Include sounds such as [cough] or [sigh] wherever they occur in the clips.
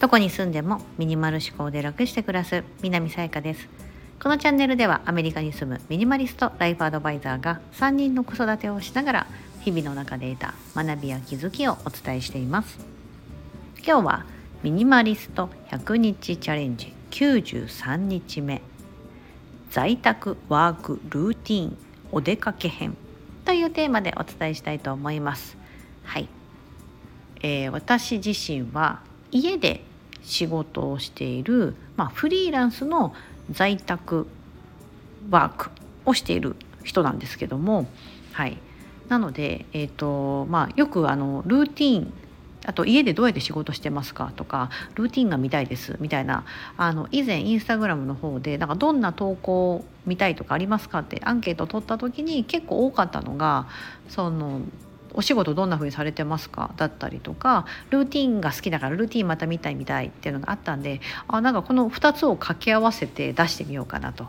どこに住んでもミニマル思考で楽して暮らす南さやかです。このチャンネルではアメリカに住むミニマリストライフアドバイザーが3人の子育てをしながら日々の中で得た学びや気づきをお伝えしています。今日はミニマリスト100日チャレンジ93日目在宅ワークルーティンお出かけ編というテーマでお伝えしたいと思います。はい、えー、私自身は家で仕事をしている、まあ、フリーランスの在宅ワークをしている人なんですけども、はい、なので、えーとまあ、よくあのルーティンあと家でどうやって仕事してますかとかルーティンが見たいですみたいなあの以前インスタグラムの方でなんかどんな投稿見たいとかありますかってアンケートを取った時に結構多かったのがそのお仕事どんな風にされてますか？だったりとかルーティンが好きだからルーティンまた見たいみたいっていうのがあったんであなんかこの2つを掛け合わせて出してみようかなと。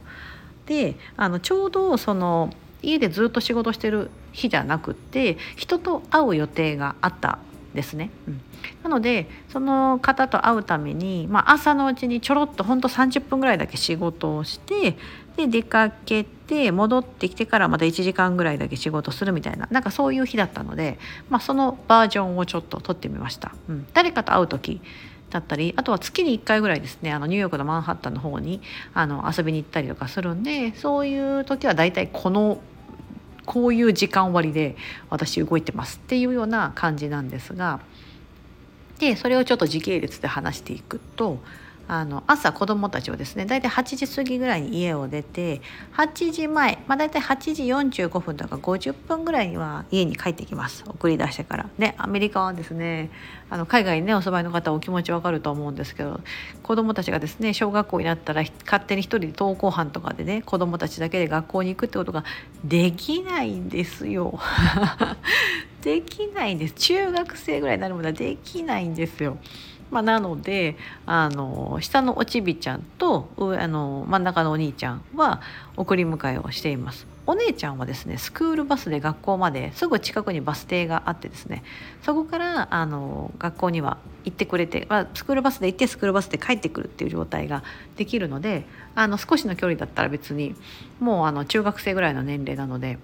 であのちょうどその家でずっと仕事してる日じゃなくって人と会う予定があったですね。うん、なのでその方と会うために、まあ、朝のうちにちょろっとほんと30分ぐらいだけ仕事をしてで出かけて戻ってきてからまた1時間ぐらいだけ仕事するみたいななんかそういう日だったので、まあ、そのバージョンをちょっと撮ってみました。うん、誰かと会う時だったりあとは月に1回ぐらいですねあのニューヨークのマンハッタンの方にあの遊びに行ったりとかするんでそういう時は大体このこういう時間割で私動いてますっていうような感じなんですがでそれをちょっと時系列で話していくとあの朝子どもたちをですね大体8時過ぎぐらいに家を出て8時前、まあ、大体8時45分とか50分ぐらいには家に帰ってきます送り出してから。ねアメリカはですねあの海外にねお住まいの方お気持ちわかると思うんですけど子どもたちがですね小学校になったら勝手に一人で登校班とかでね子どもたちだけで学校に行くってことができないんですよ。[laughs] できないんです中学生ぐらいになるまではできないんですよ。まあ、なのであの下のおちびちゃんとあの真ん中のお兄ちゃんは送り迎えをしています。お姉ちゃんはですねスクールバスで学校まですぐ近くにバス停があってですねそこからあの学校には行ってくれて、まあ、スクールバスで行ってスクールバスで帰ってくるっていう状態ができるのであの少しの距離だったら別にもうあの中学生ぐらいの年齢なので。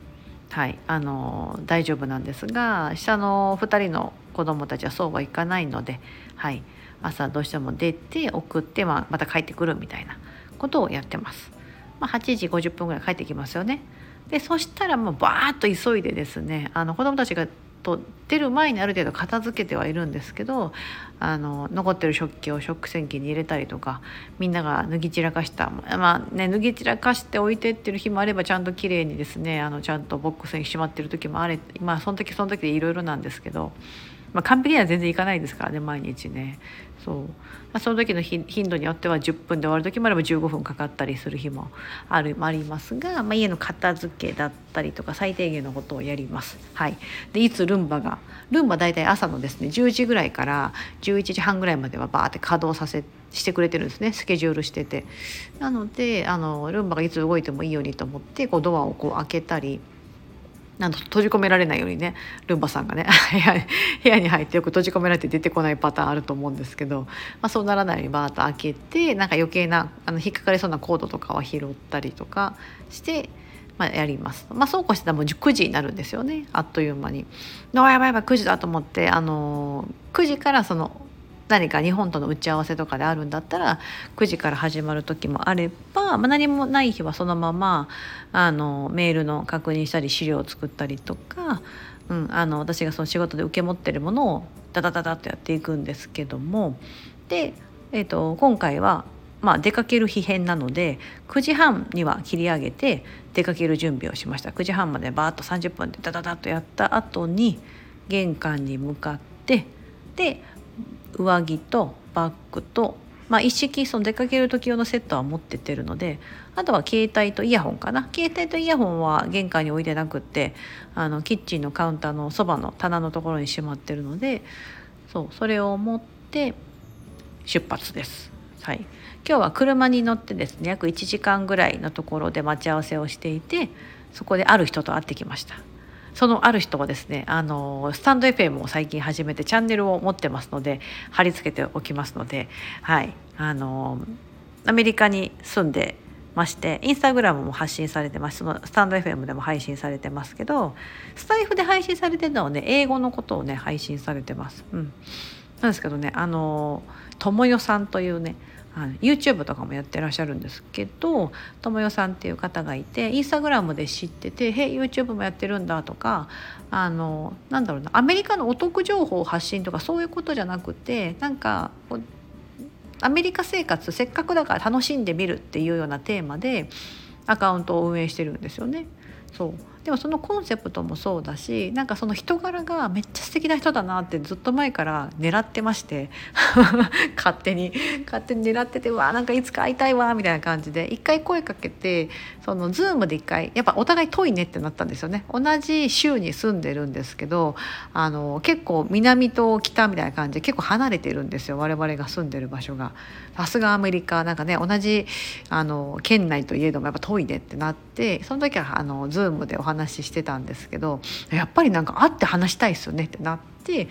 はい、あの大丈夫なんですが下の2人の子どもたちはそうはいかないので、はい、朝どうしても出て送って、ま、また帰ってくるみたいなことをやってます。まあ、8時50分ぐらい帰ってきますよね。でそしたらもうバーッと急いでですねあの子どもたちがと出る前にある程度片付けてはいるんですけどあの残ってる食器を食洗機に入れたりとかみんなが脱ぎ散らかしたまあね脱ぎ散らかして置いてってる日もあればちゃんときれいにですねあのちゃんとボックスにしまってる時もあれまあその時その時でいろいろなんですけどまあ、完璧には全然いかないですからね毎日ねそう、まあ、その時の頻度によっては10分で終わる時もあれば15分かかったりする日もあるありますが、まあ、家の片付けだったりとか最低限のことをやります。はい、でいつルンバがルンバ大体朝のですね10時ぐらいから11時半ぐらいまではバーって稼働させしてくれてるんですねスケジュールしてて。なのであのルンバがいつ動いてもいいようにと思ってこうドアをこう開けたり。なんと閉じ込められないようにねルンバさんがね [laughs] 部屋に入ってよく閉じ込められて出てこないパターンあると思うんですけど、まあ、そうならないようにバーッと開けてなんか余計なあの引っかかりそうなコードとかは拾ったりとかして、まあ、やります。まあ、そうこうしてたらもう9時になるんですよねあっという間に。あやばいやばい9時だと思ってあの9時からその何か日本との打ち合わせとかであるんだったら9時から始まる時もあれば、まあ、何もない日はそのままあのメールの確認したり資料を作ったりとか、うん、あの私がその仕事で受け持ってるものをダダダダッとやっていくんですけどもで、えーと、今回はまあ、出かける日編なので9時半には切り上げて出かける準備をしました。9時半までバーッと30分でダダダッとやった後に玄関に向かってで上着とバッグと、まあ、一式その出かける時用のセットは持ってってるのであとは携帯とイヤホンかな携帯とイヤホンは玄関に置いてなくってあのキッチンのカウンターのそばの棚のところにしまってるのでそうそれを持って出発です。はい、今日は車に乗ってですね約1時間ぐらいのところで待ち合わせをしていてそこである人と会ってきました。そのある人はですねあのスタンド FM を最近始めてチャンネルを持ってますので貼り付けておきますのではい。あのアメリカに住んでましてインスタグラムも発信されてます。そのスタンド FM でも配信されてますけどスタイフで配信されてるのはね英語のことをね配信されてます。うん、なんですけどねあのともよさんというねあの YouTube とかもやってらっしゃるんですけどともよさんっていう方がいてインスタグラムで知ってて「へ YouTube もやってるんだ」とかあのなんだろうなアメリカのお得情報発信とかそういうことじゃなくてなんかアメリカ生活せっかくだから楽しんでみるっていうようなテーマでアカウントを運営してるんですよね。そうでもそのコンセプトもそうだしなんかその人柄がめっちゃ素敵な人だなってずっと前から狙ってまして [laughs] 勝手に勝手に狙っててわなんかいつか会いたいわみたいな感じで一回声かけてそのズームで一回やっぱお互い遠いねってなったんですよね同じ州に住んでるんですけどあの結構南と北みたいな感じで結構離れてるんですよ我々が住んでる場所が。さすがアメリカなんかね同じあの県内といえどもやっぱ遠いねってなってその時はあのズームでお話話してたんですけどやっぱりなんか会って話したいですよねってなって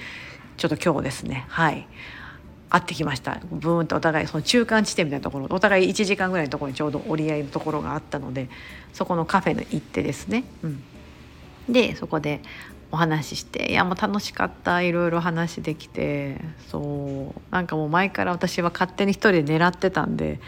ちょっと今日ですねはい。会ってきました。ブーンとお互いその中間地点みたいなところお互い1時間ぐらいのところにちょうど折り合いのところがあったのでそこのカフェに行ってですね、うん、でそこでお話ししていやもう楽しかったいろいろ話できてそうなんかもう前から私は勝手に一人で狙ってたんで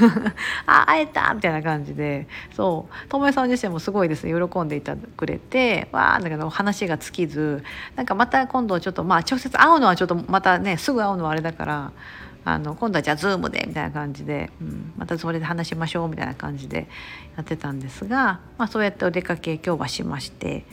[laughs] あ会えたみたいな感じでそう智恵さん自身もすごいですね喜んでいたくれてわあだけど話が尽きずなんかまた今度ちょっとまあ直接会うのはちょっとまたねすぐ会うのはあれだからあの今度はじゃあズームでみたいな感じで、うん、またそれで話しましょうみたいな感じでやってたんですが、まあ、そうやってお出かけ今日はしまして。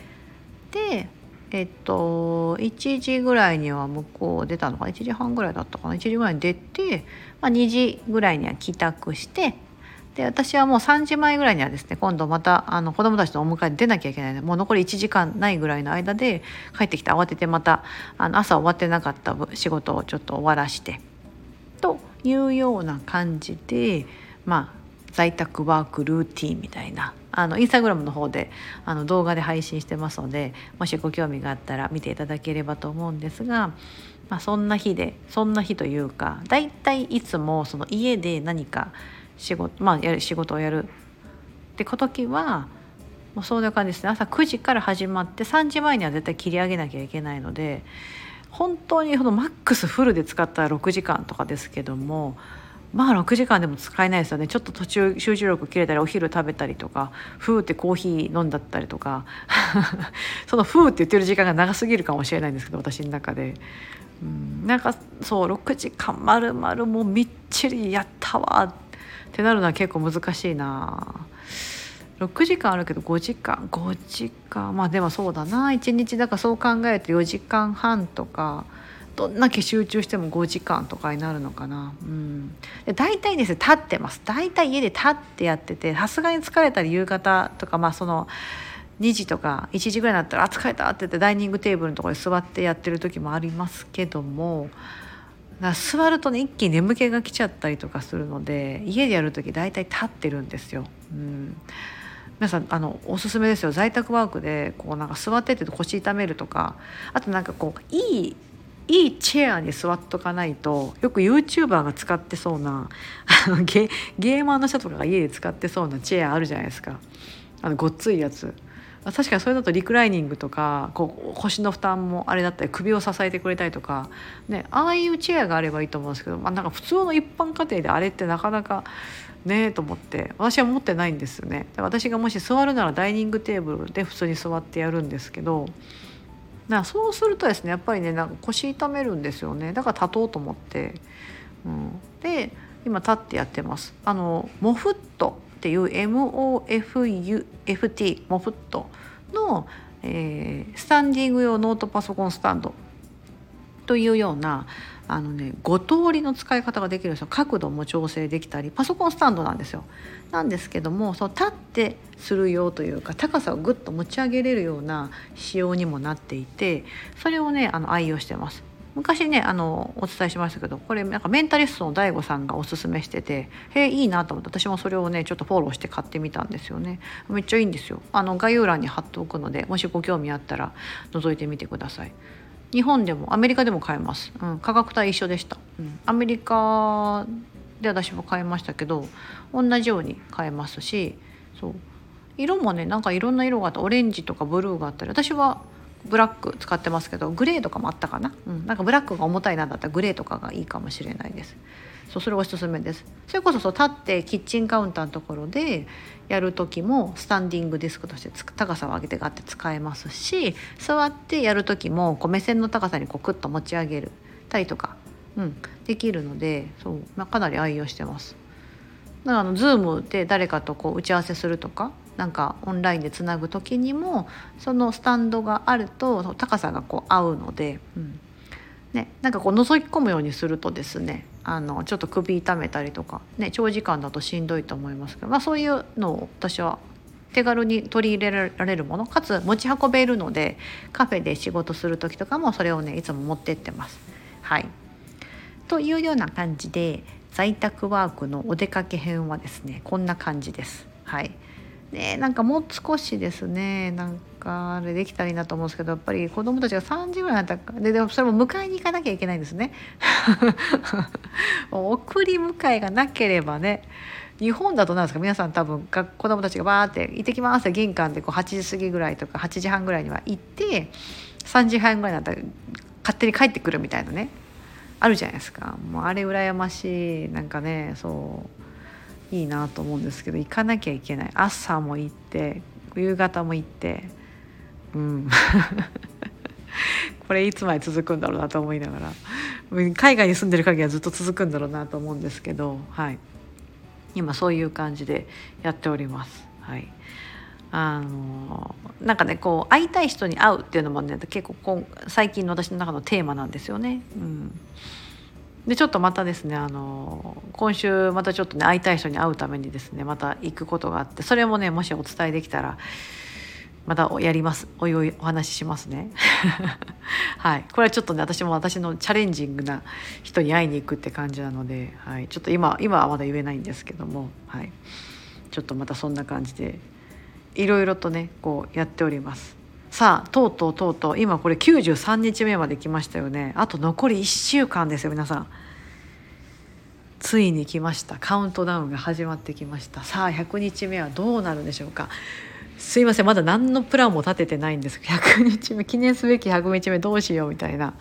でえっと1時ぐらいには向こう出たのかな？1時半ぐらいだったかな？1時ぐらいに出て、まあ、2時ぐらいには帰宅してで私はもう3時前ぐらいにはですね今度またあの子供たちのお迎えに出なきゃいけないの。でもう残り1時間ないぐらいの間で帰ってきて慌ててまたあの朝終わってなかった仕事をちょっと終わらして。というような感じでまあ在宅ワークルーティンみたいな。あのインスタグラムの方であの動画で配信してますのでもしご興味があったら見ていただければと思うんですが、まあ、そんな日でそんな日というかだいたいいつもその家で何か仕事,、まあ、やる仕事をやる。って時はもうそういう感じですね。朝9時から始まって3時前には絶対切り上げなきゃいけないので本当にこのマックスフルで使ったら6時間とかですけどもまあ6時間でも使えないですよね。ちょっと途中集中力切れたりお昼食べたりとかふーってコーヒー飲んだったりとか。[laughs] そのふーって言ってる時間が長すぎるかもしれないんですけど私の中で。うん、なんかそう6時間まるまるもうみっちりやったわ。ってなるのは結構難しいな。6時間あるけど5時間。5時間。まあでもそうだな。1日だからそう考えると4時間半とか。どんだけ集中しても5時間とかになるのかな、うん、で大体ですね立ってます。大体家で立ってやっててさすがに疲れたり夕方とかまあその2時とか1時ぐらいになったら「あ疲れた」って言ってダイニングテーブルのところに座ってやってる時もありますけども座るとね一気に眠気が来ちゃったりとかするので家でやる時大体立ってるんですよ。うん。皆さんあのおすすめですよ。在宅ワークでこうなんか座ってて腰痛めるとかあとなんかこういいいいチェアに座っとかないとよく YouTuber が使ってそうなゲゲーマーの人とかが家で使ってそうなチェアあるじゃないですか。あのごっついやつ。確かにそれだとリクライニングとかこう腰の負担もあれだったり首を支えてくれたりとか、ね、ああいうチェアがあればいいと思うんですけど、まあ、なんか普通の一般家庭であれってなかなかねえと思って私は持ってないんですよね。私がもし座るならダイニングテーブルで普通に座ってやるんですけどなそうするとですねやっぱりねなんか腰痛めるんですよね。だから立とうと思って、うん、で今立ってやってます。あのモフットっていう MOFUFT モフットの、えー、スタンディング用ノートパソコンスタンド。というようなあのね5通りの使い方ができるんですよ角度も調整できたりパソコンスタンドなんですよ。なんですけどもそう立ってするよというか高さをぐっと持ち上げれるような仕様にもなっていてそれをねあの愛用してます。昔ねあのお伝えしましたけどこれなんかメンタリストの DAIGO さんがおすすめしててへえいいなと思って私もそれをねちょっとフォローして買ってみたんですよね。めっちゃいいんですよ。あの概要欄に貼っておくのでもしご興味あったら覗いてみてください。日本でもアメリカでも買えます、うん、価格帯一緒でした、うん、アメリカで私も買いましたけど同じように買えますしそう。色もねなんかいろんな色があった。オレンジとかブルーがあったり私はブラック使ってますけどグレーとかもあったかな、うん、なんかブラックが重たいなだったらグレーとかがいいかもしれないです。そうそれおすすめです。それこそそう立ってキッチンカウンターのところでやる時もスタンディングディスクとして高さを上げてガッて使えますし座ってやる時もこう目線の高さにこうクッと持ち上げるたりとか、うん、できるのでそう、まあ、かなり愛用してます。だからあの Zoom で誰かとこう打ち合わせするとかなんかオンラインでつなぐ時にもそのスタンドがあると高さがこう合うので、うん。ね、なんかこう覗き込むようにするとですねあのちょっと首痛めたりとか、ね、長時間だとしんどいと思いますけど、まあ、そういうのを私は手軽に取り入れられるものかつ持ち運べるのでカフェで仕事する時とかもそれをねいつも持ってってます。はいというような感じで在宅ワークのお出かけ編はですねこんな感じです。はいねなんかもう少しですねなんかあれできたらいいなと思うんですけどやっぱり子供たちが3時ぐらいだったかででもそれも迎えに行かなきゃいけないんですね。[laughs] 送り迎えがなければね日本だとなんですか皆さん多分子供たちがバーって「行ってきます」って玄関でこう8時過ぎぐらいとか8時半ぐらいには行って3時半ぐらいになったら勝手に帰ってくるみたいなねあるじゃないですか。もうあれ羨ましい。なんかねそういいなと思うんですけど行かなきゃいけない。朝も行って夕方も行ってうん。[laughs] これいつまで続くんだろうなと思いながら。海外に住んでる限りはずっと続くんだろうなと思うんですけど、はい、今そういう感じでやっております。はい。あのなんかねこう会いたい人に会うっていうのもね結構最近の私の中のテーマなんですよね。うん。でちょっとまたですねあの今週またちょっとね会いたい人に会うためにですねまた行くことがあってそれもねもしお伝えできたらまたやります。おいおいお話ししますね。[laughs] はい。これはちょっとね私も私のチャレンジングな人に会いに行くって感じなので、はい、ちょっと今今はまだ言えないんですけども、はい、ちょっとまたそんな感じでいろいろとねこうやっております。さあとうとうとうとう今これ93日目まで来ましたよね。あと残り1週間ですよ皆さん。ついに来ました。カウントダウンが始まってきました。さあ100日目はどうなるんでしょうか。すいませんまだ何のプランも立ててないんです100日目記念すべき100日目どうしようみたいな。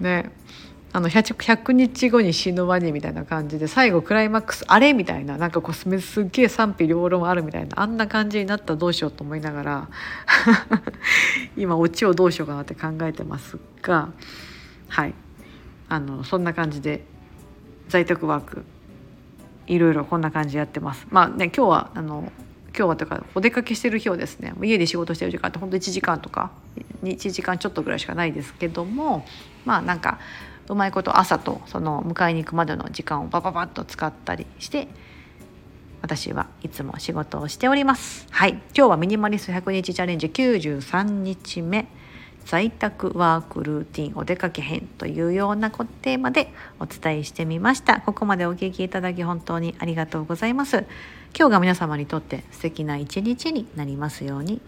ね。あの 100, 100, 日後に死ぬワニみたいな感じで最後クライマックスあれみたいななんかこうすっげえ賛否両論あるみたいなあんな感じになったらどうしようと思いながら [laughs] 今オチをどうしようかなって考えてますがはいあのそんな感じで在宅ワークいろいろこんな感じやってます。まあね今日はあの今日はとかお出かけしてる日をですね家で仕事してる時間ってほんと1時間とか1時間ちょっとぐらいしかないですけどもまあなんかうまいこと朝とその迎えに行くまでの時間をバババッと使ったりして私はいつも仕事をしております。はい。今日はミニマリスト100日チャレンジ93日目在宅ワークルーティンお出かけ編というようなテーマでお伝えしてみました。ここまでお聞きいただき本当にありがとうございます。今日が皆様にとって素敵な一日になりますように。